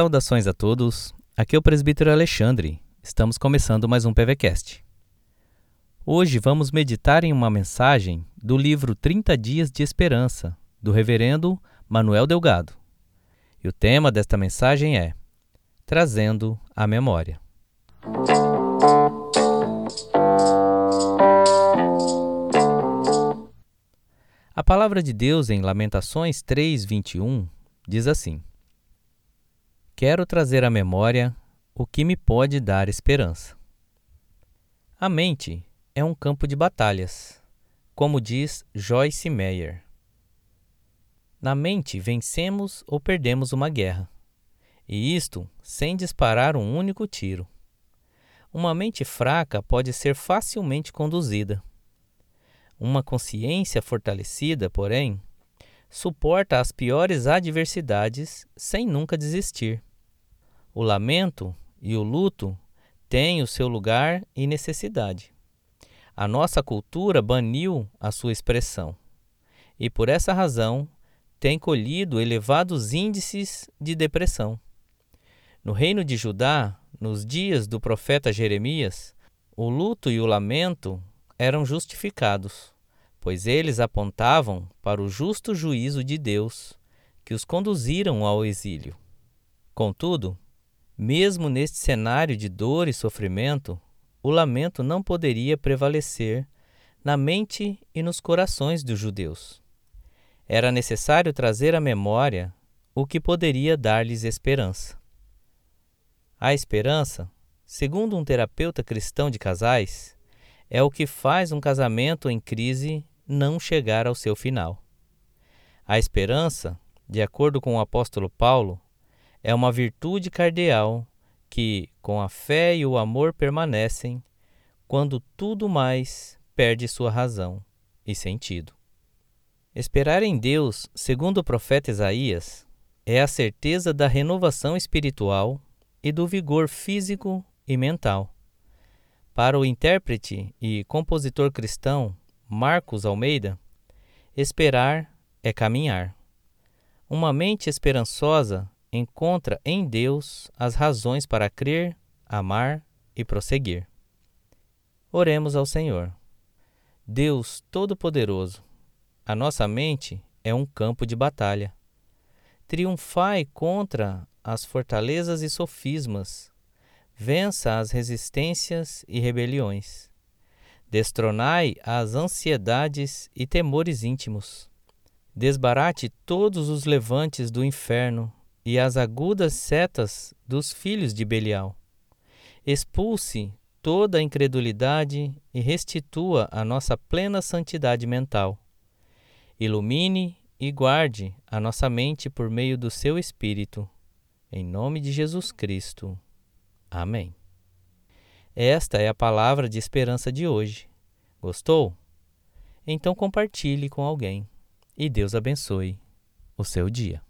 Saudações a todos, aqui é o presbítero Alexandre. Estamos começando mais um PVCast. Hoje vamos meditar em uma mensagem do livro 30 Dias de Esperança, do reverendo Manuel Delgado. E o tema desta mensagem é Trazendo a Memória. A palavra de Deus em Lamentações 3:21 diz assim: Quero trazer à memória o que me pode dar esperança. A mente é um campo de batalhas, como diz Joyce Meyer. Na mente vencemos ou perdemos uma guerra, e isto sem disparar um único tiro. Uma mente fraca pode ser facilmente conduzida. Uma consciência fortalecida, porém, suporta as piores adversidades sem nunca desistir. O lamento e o luto têm o seu lugar e necessidade. A nossa cultura baniu a sua expressão e, por essa razão, tem colhido elevados índices de depressão. No reino de Judá, nos dias do profeta Jeremias, o luto e o lamento eram justificados, pois eles apontavam para o justo juízo de Deus que os conduziram ao exílio. Contudo, mesmo neste cenário de dor e sofrimento, o lamento não poderia prevalecer na mente e nos corações dos judeus. Era necessário trazer à memória o que poderia dar-lhes esperança. A esperança, segundo um terapeuta cristão de casais, é o que faz um casamento em crise não chegar ao seu final. A esperança, de acordo com o apóstolo Paulo, é uma virtude cardeal que, com a fé e o amor, permanecem quando tudo mais perde sua razão e sentido. Esperar em Deus, segundo o profeta Isaías, é a certeza da renovação espiritual e do vigor físico e mental. Para o intérprete e compositor cristão Marcos Almeida, esperar é caminhar. Uma mente esperançosa encontra em Deus as razões para crer, amar e prosseguir. Oremos ao Senhor. Deus Todo-Poderoso, a nossa mente é um campo de batalha. Triunfai contra as fortalezas e sofismas, vença as resistências e rebeliões. Destronai as ansiedades e temores íntimos. Desbarate todos os levantes do inferno e as agudas setas dos filhos de Belial. Expulse toda a incredulidade e restitua a nossa plena santidade mental. Ilumine e guarde a nossa mente por meio do seu Espírito. Em nome de Jesus Cristo. Amém. Esta é a palavra de esperança de hoje. Gostou? Então compartilhe com alguém e Deus abençoe o seu dia.